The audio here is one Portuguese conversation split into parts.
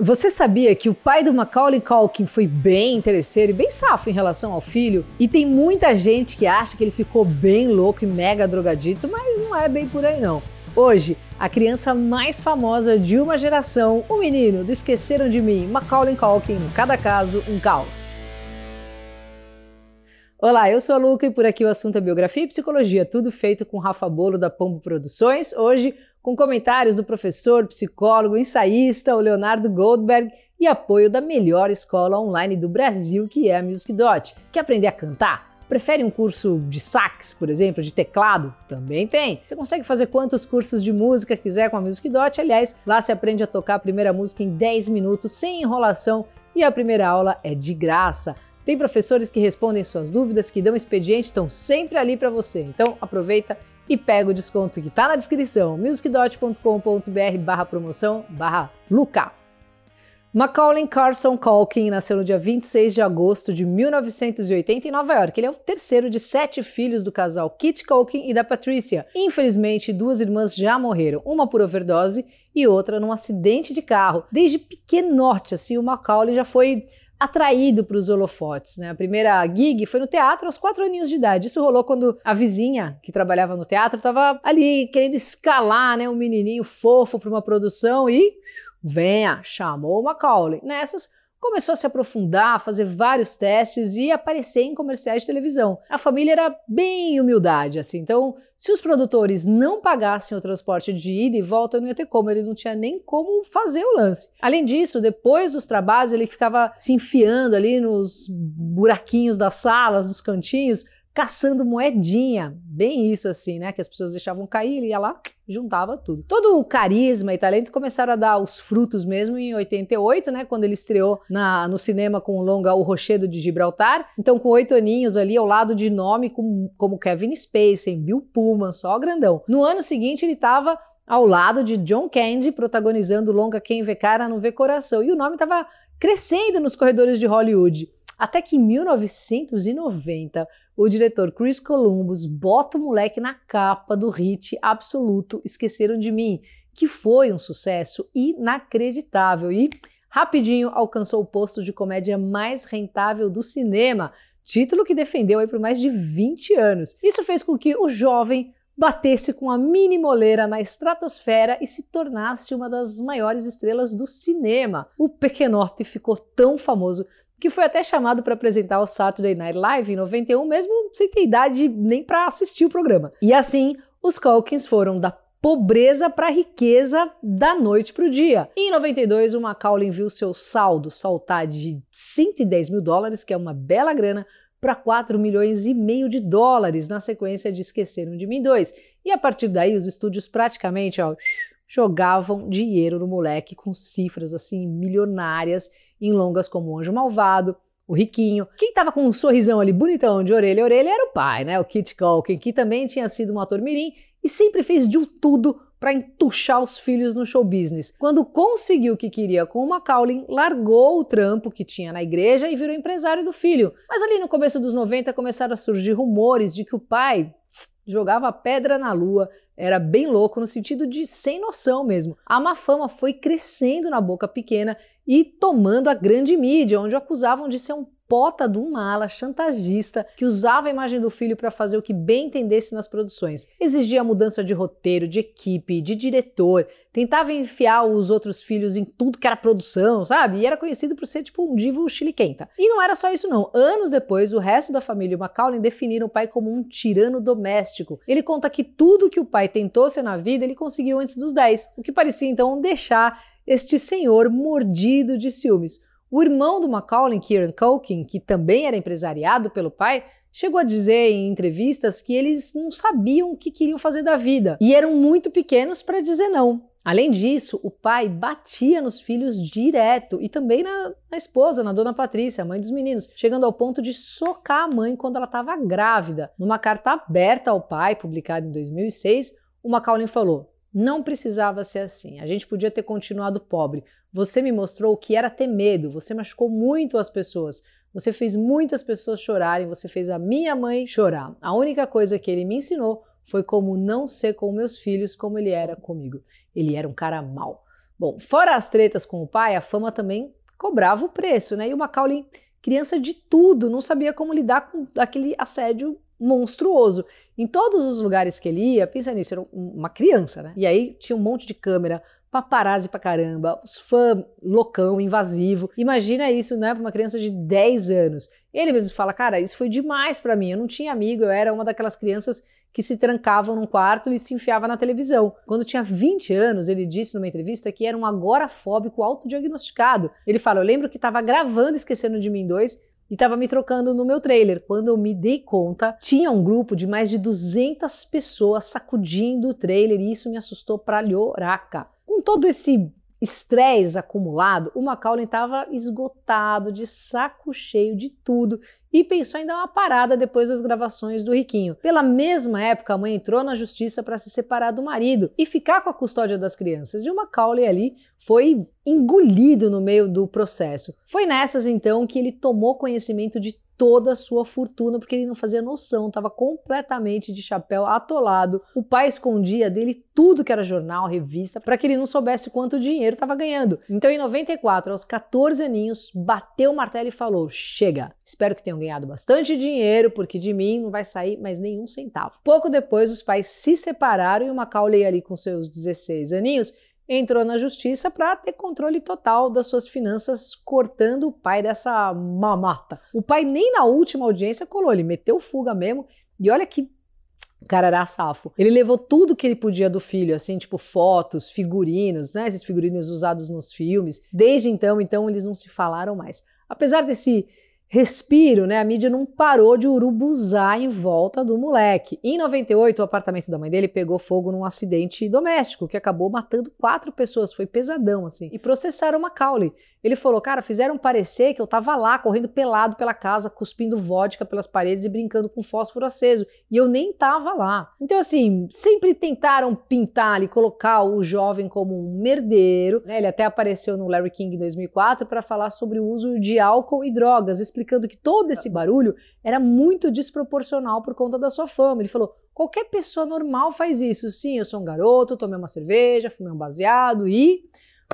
Você sabia que o pai do Macaulay Culkin foi bem interesseiro e bem safo em relação ao filho? E tem muita gente que acha que ele ficou bem louco e mega drogadito, mas não é bem por aí não. Hoje, a criança mais famosa de uma geração, o menino do Esqueceram de Mim, Macaulay Culkin, cada caso um caos. Olá, eu sou a Luca e por aqui o assunto é biografia e psicologia, tudo feito com Rafa Bolo da Pombo Produções. Hoje, com comentários do professor, psicólogo, ensaísta, o Leonardo Goldberg e apoio da melhor escola online do Brasil, que é a Music Dot. Quer aprender a cantar? Prefere um curso de sax, por exemplo, de teclado? Também tem. Você consegue fazer quantos cursos de música quiser com a Music Dot. Aliás, lá você aprende a tocar a primeira música em 10 minutos, sem enrolação, e a primeira aula é de graça. Tem professores que respondem suas dúvidas, que dão expediente, estão sempre ali para você. Então aproveita e pega o desconto que está na descrição, musicdot.com.br barra promoção barra Luca. Macaulay Carson Culkin nasceu no dia 26 de agosto de 1980 em Nova York. Ele é o terceiro de sete filhos do casal Kit Culkin e da Patricia. Infelizmente, duas irmãs já morreram, uma por overdose e outra num acidente de carro. Desde pequenote, assim, o Macaulay já foi atraído para os holofotes. Né? A primeira gig foi no teatro aos quatro aninhos de idade. Isso rolou quando a vizinha que trabalhava no teatro estava ali querendo escalar né, um menininho fofo para uma produção e venha, chamou o Macaulay. Nessas, começou a se aprofundar, fazer vários testes e aparecer em comerciais de televisão. A família era bem humildade, assim, então se os produtores não pagassem o transporte de ida e volta, não ia ter como, ele não tinha nem como fazer o lance. Além disso, depois dos trabalhos, ele ficava se enfiando ali nos buraquinhos das salas, nos cantinhos, caçando moedinha. Bem isso assim, né? Que as pessoas deixavam cair, ele ia lá, juntava tudo. Todo o carisma e talento começaram a dar os frutos mesmo em 88, né? Quando ele estreou na, no cinema com o longa O Rochedo de Gibraltar. Então, com oito aninhos ali, ao lado de nome como, como Kevin Spacey, Bill Pullman, só grandão. No ano seguinte, ele estava ao lado de John Candy, protagonizando o longa Quem Vê Cara Não Vê Coração. E o nome estava crescendo nos corredores de Hollywood. Até que em 1990, o diretor Chris Columbus bota o moleque na capa do hit absoluto Esqueceram de Mim, que foi um sucesso inacreditável e rapidinho alcançou o posto de comédia mais rentável do cinema, título que defendeu aí por mais de 20 anos. Isso fez com que o jovem batesse com a mini moleira na estratosfera e se tornasse uma das maiores estrelas do cinema. O Pequenote ficou tão famoso que foi até chamado para apresentar o Saturday Night Live em 91, mesmo sem ter idade nem para assistir o programa. E assim, os Calkins foram da pobreza para a riqueza da noite para o dia. E em 92, o Macaulay viu seu saldo saltar de 110 mil dólares, que é uma bela grana, para 4 milhões e meio de dólares na sequência de Esqueceram de Mim 2. E a partir daí, os estúdios praticamente ó, jogavam dinheiro no moleque com cifras assim milionárias em longas como O Anjo Malvado, o Riquinho. Quem tava com um sorrisão ali bonitão de orelha a orelha era o pai, né? O Kit Culkin, que também tinha sido um ator mirim e sempre fez de tudo para entuchar os filhos no show business. Quando conseguiu o que queria com o Macaulay, largou o trampo que tinha na igreja e virou empresário do filho. Mas ali no começo dos 90 começaram a surgir rumores de que o pai jogava pedra na lua, era bem louco no sentido de sem noção mesmo. A má fama foi crescendo na boca pequena e tomando a grande mídia, onde o acusavam de ser um pota de um mala chantagista que usava a imagem do filho para fazer o que bem entendesse nas produções. Exigia mudança de roteiro, de equipe, de diretor, tentava enfiar os outros filhos em tudo que era produção, sabe? E era conhecido por ser tipo um divo chiliquenta. E não era só isso não. Anos depois, o resto da família Macaulay definiram o pai como um tirano doméstico. Ele conta que tudo que o pai tentou ser na vida, ele conseguiu antes dos 10, o que parecia então deixar este senhor mordido de ciúmes. O irmão do Macaulay, Kieran Culkin, que também era empresariado pelo pai, chegou a dizer em entrevistas que eles não sabiam o que queriam fazer da vida e eram muito pequenos para dizer não. Além disso, o pai batia nos filhos direto e também na, na, esposa, na dona Patrícia, a mãe dos meninos, chegando ao ponto de socar a mãe quando ela estava grávida. Numa carta aberta ao pai, publicada em 2006, o Macaulay falou: Não precisava ser assim, a gente podia ter continuado pobre, você me mostrou o que era ter medo, você machucou muito as pessoas, você fez muitas pessoas chorarem, você fez a minha mãe chorar. A única coisa que ele me ensinou foi como não ser com meus filhos como ele era comigo. Ele era um cara mau. Bom, fora as tretas com o pai, a fama também cobrava o preço, né? E o Macaulay, criança de tudo, não sabia como lidar com aquele assédio monstruoso. Em todos os lugares que ele ia, pensa nisso, era uma criança, né? E aí tinha um monte de câmera, paparazzi pra caramba, os fãs loucão, invasivo. Imagina isso, né, pra uma criança de 10 anos. Ele mesmo fala, cara, isso foi demais para mim, eu não tinha amigo, eu era uma daquelas crianças que se trancavam num quarto e se enfiava na televisão. Quando tinha 20 anos, ele disse numa entrevista que era um agorafóbico autodiagnosticado. Ele fala: Eu lembro que estava gravando Esquecendo de Mim 2 e estava me trocando no meu trailer. Quando eu me dei conta, tinha um grupo de mais de 200 pessoas sacudindo o trailer e isso me assustou pra lhoraca. Com todo esse estresse acumulado, o Macaulay estava esgotado, de saco cheio de tudo e pensou em dar uma parada depois das gravações do Riquinho. Pela mesma época, a mãe entrou na justiça para se separar do marido e ficar com a custódia das crianças. E o Macaulay ali foi engolido no meio do processo. Foi nessas então que ele tomou conhecimento de toda a sua fortuna, porque ele não fazia noção, estava completamente de chapéu atolado. O pai escondia dele tudo que era jornal, revista, para que ele não soubesse quanto dinheiro estava ganhando. Então, em 94, aos 14 aninhos, bateu o martelo e falou: Chega, espero que tenham ganhado bastante dinheiro, porque de mim não vai sair mais nenhum centavo. Pouco depois, os pais se separaram e o Macaulay, ali com seus 16 aninhos, entrou na justiça para ter controle total das suas finanças, cortando o pai dessa mamata. O pai nem na última audiência colou, ele meteu fuga mesmo. E olha que o cara era safo. Ele levou tudo que ele podia do filho, assim, tipo fotos, figurinos, né? Esses figurinos usados nos filmes. Desde então, então eles não se falaram mais. Apesar desse respiro, né? A mídia não parou de urubuzar em volta do moleque. Em 98, o apartamento da mãe dele pegou fogo num acidente doméstico que acabou matando quatro pessoas. Foi pesadão, assim. E processaram Macaulay. Ele falou, cara, fizeram parecer que eu tava lá correndo pelado pela casa, cuspindo vodka pelas paredes e brincando com fósforo aceso. E eu nem tava lá. Então, assim, sempre tentaram pintar ali, colocar o jovem como um merdeiro. Né? Ele até apareceu no Larry King em 2004 para falar sobre o uso de álcool e drogas, explicando que todo esse barulho era muito desproporcional por conta da sua fama. Ele falou: qualquer pessoa normal faz isso. Sim, eu sou um garoto, tomei uma cerveja, fumei um baseado e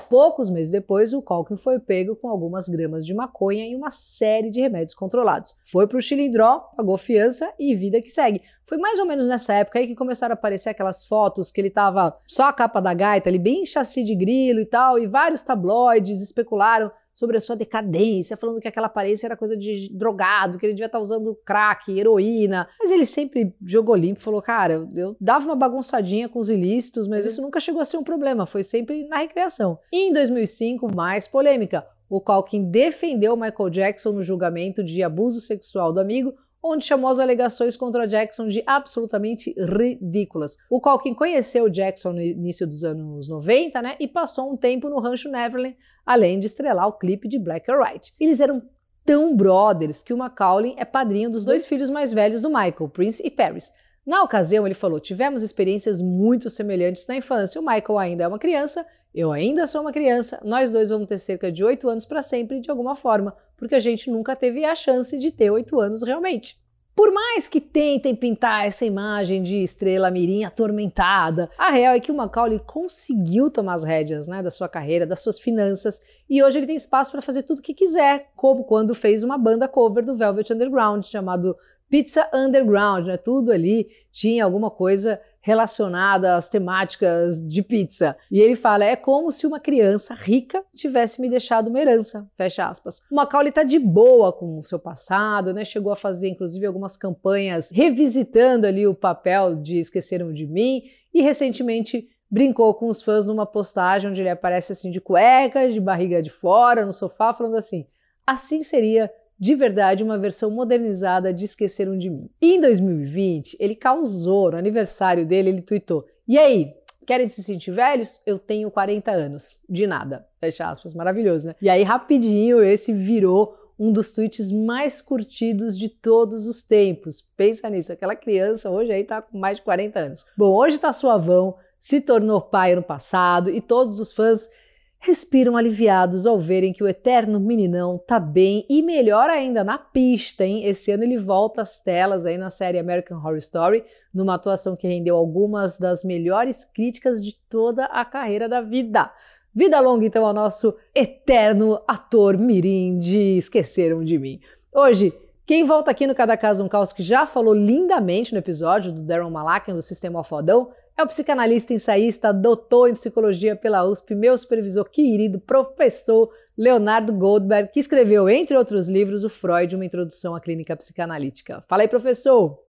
Poucos meses depois, o Culkin foi pego com algumas gramas de maconha e uma série de remédios controlados. Foi para o Chilindró, pagou fiança e vida que segue. Foi mais ou menos nessa época aí que começaram a aparecer aquelas fotos que ele tava só a capa da gaita, ali bem chassi de grilo e tal, e vários tabloides especularam sobre a sua decadência, falando que aquela aparência era coisa de drogado, que ele devia estar usando crack, heroína. Mas ele sempre jogou limpo, falou: cara, eu dava uma bagunçadinha com os ilícitos, mas isso nunca chegou a ser um problema, foi sempre na recreação. E em 2005, mais polêmica. O Culkin defendeu Michael Jackson no julgamento de abuso sexual do amigo, onde chamou as alegações contra Jackson de absolutamente ridículas. O Culkin conheceu Jackson no início dos anos 90, né, e passou um tempo no Rancho Neverland, além de estrelar o clipe de Black or White. Eles eram tão brothers que o Macaulay é padrinho dos dois filhos mais velhos do Michael, Prince e Paris. Na ocasião, ele falou: tivemos experiências muito semelhantes na infância. O Michael ainda é uma criança, eu ainda sou uma criança, nós dois vamos ter cerca de oito anos para sempre de alguma forma, porque a gente nunca teve a chance de ter oito anos realmente. Por mais que tentem pintar essa imagem de estrela mirim atormentada, a real é que o Macaulay conseguiu tomar as rédeas né, da sua carreira, das suas finanças, e hoje ele tem espaço para fazer tudo o que quiser, como quando fez uma banda cover do Velvet Underground chamado Pizza Underground, né? Tudo ali tinha alguma coisa relacionada às temáticas de pizza. E ele fala: é como se uma criança rica tivesse me deixado uma herança. Fecha aspas. O Macaulay tá de boa com o seu passado, né? Chegou a fazer, inclusive, algumas campanhas revisitando ali o papel de Esqueceram de Mim e recentemente brincou com os fãs numa postagem onde ele aparece assim de cueca, de barriga de fora, no sofá, falando assim: assim seria de verdade uma versão modernizada de Esqueceram de Mim. E em 2020, ele causou, no aniversário dele, ele tweetou: E aí, querem se sentir velhos? Eu tenho 40 anos. De nada. Fecha aspas, maravilhoso, né? E aí, rapidinho, esse virou um dos tweets mais curtidos de todos os tempos. Pensa nisso, aquela criança hoje aí tá com mais de 40 anos. Bom, hoje tá suavão, se tornou pai ano passado e todos os fãs respiram aliviados ao verem que o eterno meninão tá bem e melhor ainda na pista, hein? Esse ano ele volta às telas aí na série American Horror Story, numa atuação que rendeu algumas das melhores críticas de toda a carreira da vida. Vida longa, então, ao nosso eterno ator mirim de Esqueceram de Mim. Hoje, quem volta aqui no Cada Caso Um Caos, que já falou lindamente no episódio do Darren Malakian do Sistema Fodão, é o psicanalista ensaísta, doutor em psicologia pela USP, meu supervisor querido, professor Leonardo Goldberg, que escreveu, entre outros livros, o Freud, uma introdução à clínica psicanalítica. Fala aí, professor!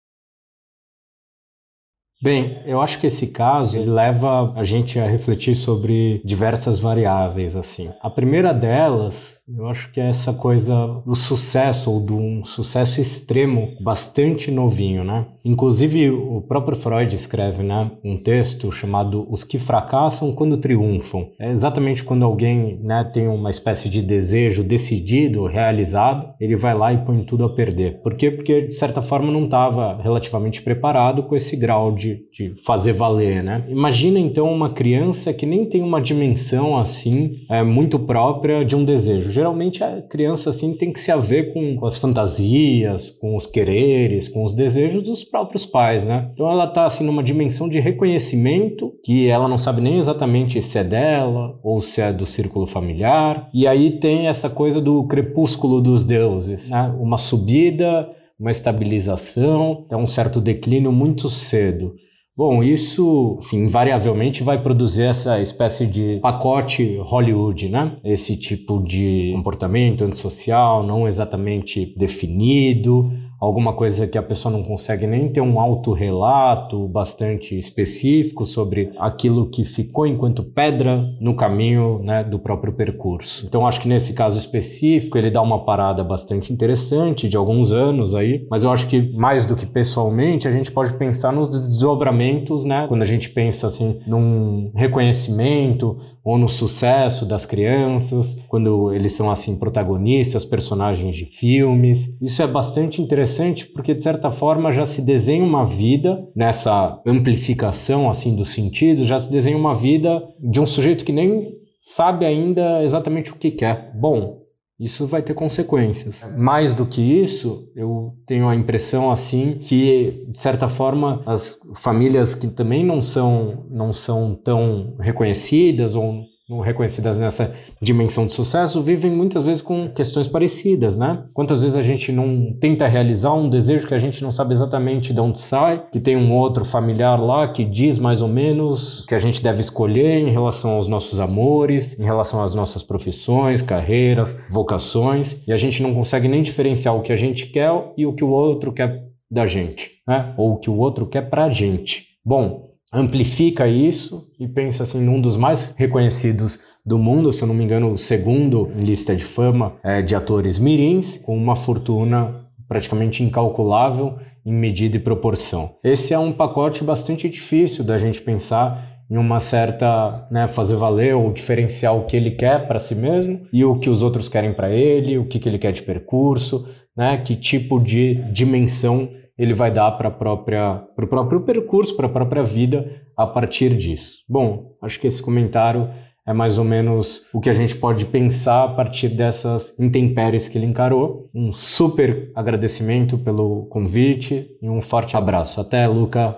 Bem, eu acho que esse caso leva a gente a refletir sobre diversas variáveis assim. A primeira delas, eu acho que é essa coisa do sucesso ou de um sucesso extremo bastante novinho, né? Inclusive o próprio Freud escreve, né, um texto chamado Os que fracassam quando triunfam. É exatamente quando alguém, né, tem uma espécie de desejo decidido, realizado, ele vai lá e põe tudo a perder. Por quê? Porque de certa forma não estava relativamente preparado com esse grau de de, fazer valer, né? Imagina então uma criança que nem tem uma dimensão assim é, muito própria de um desejo. Geralmente a criança assim tem que se haver com, com as fantasias, com os quereres, com os desejos dos próprios pais, né? Então ela tá assim numa dimensão de reconhecimento que ela não sabe nem exatamente se é dela ou se é do círculo familiar. E aí tem essa coisa do crepúsculo dos deuses, né? Uma subida uma estabilização, até um certo declínio muito cedo. Bom, isso assim, invariavelmente vai produzir essa espécie de pacote Hollywood, né? Esse tipo de comportamento antissocial não exatamente definido, alguma coisa que a pessoa não consegue nem ter um autorrelato bastante específico sobre aquilo que ficou enquanto pedra no caminho né, do próprio percurso. Então acho que nesse caso específico ele dá uma parada bastante interessante de alguns anos aí, mas eu acho que mais do que pessoalmente a gente pode pensar nos desdobramentos, né? Quando a gente pensa assim num reconhecimento ou no sucesso das crianças, quando eles são assim protagonistas, personagens de filmes. Isso é bastante interessante porque de certa forma já se desenha uma vida nessa amplificação assim dos sentidos, já se desenha uma vida de um sujeito que nem sabe ainda exatamente o que quer. Bom, isso vai ter consequências. Mais do que isso, eu tenho a impressão assim que de certa forma as famílias que também não são não são tão reconhecidas ou reconhecidas nessa dimensão de sucesso vivem muitas vezes com questões parecidas, né? Quantas vezes a gente não tenta realizar um desejo que a gente não sabe exatamente de onde sai, que tem um outro familiar lá que diz mais ou menos que a gente deve escolher em relação aos nossos amores, em relação às nossas profissões, carreiras, vocações, e a gente não consegue nem diferenciar o que a gente quer e o que o outro quer da gente, né? Ou o que o outro quer pra gente. Bom, amplifica isso e pensa assim num dos mais reconhecidos do mundo, se eu não me engano, o segundo em lista de fama é, de atores mirins, com uma fortuna praticamente incalculável em medida e proporção. Esse é um pacote bastante difícil da gente pensar em uma certa, né, fazer valer ou diferenciar o que ele quer para si mesmo e o que os outros querem para ele, o que, que ele quer de percurso, né, que tipo de dimensão ele vai dar para o próprio percurso, para a própria vida a partir disso. Bom, acho que esse comentário é mais ou menos o que a gente pode pensar a partir dessas intempéries que ele encarou. Um super agradecimento pelo convite e um forte abraço. Até, Luca.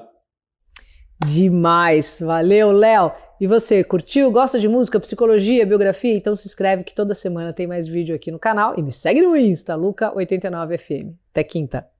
Demais. Valeu, Léo. E você, curtiu? Gosta de música, psicologia, biografia? Então se inscreve que toda semana tem mais vídeo aqui no canal e me segue no Insta, Luca89FM. Até quinta.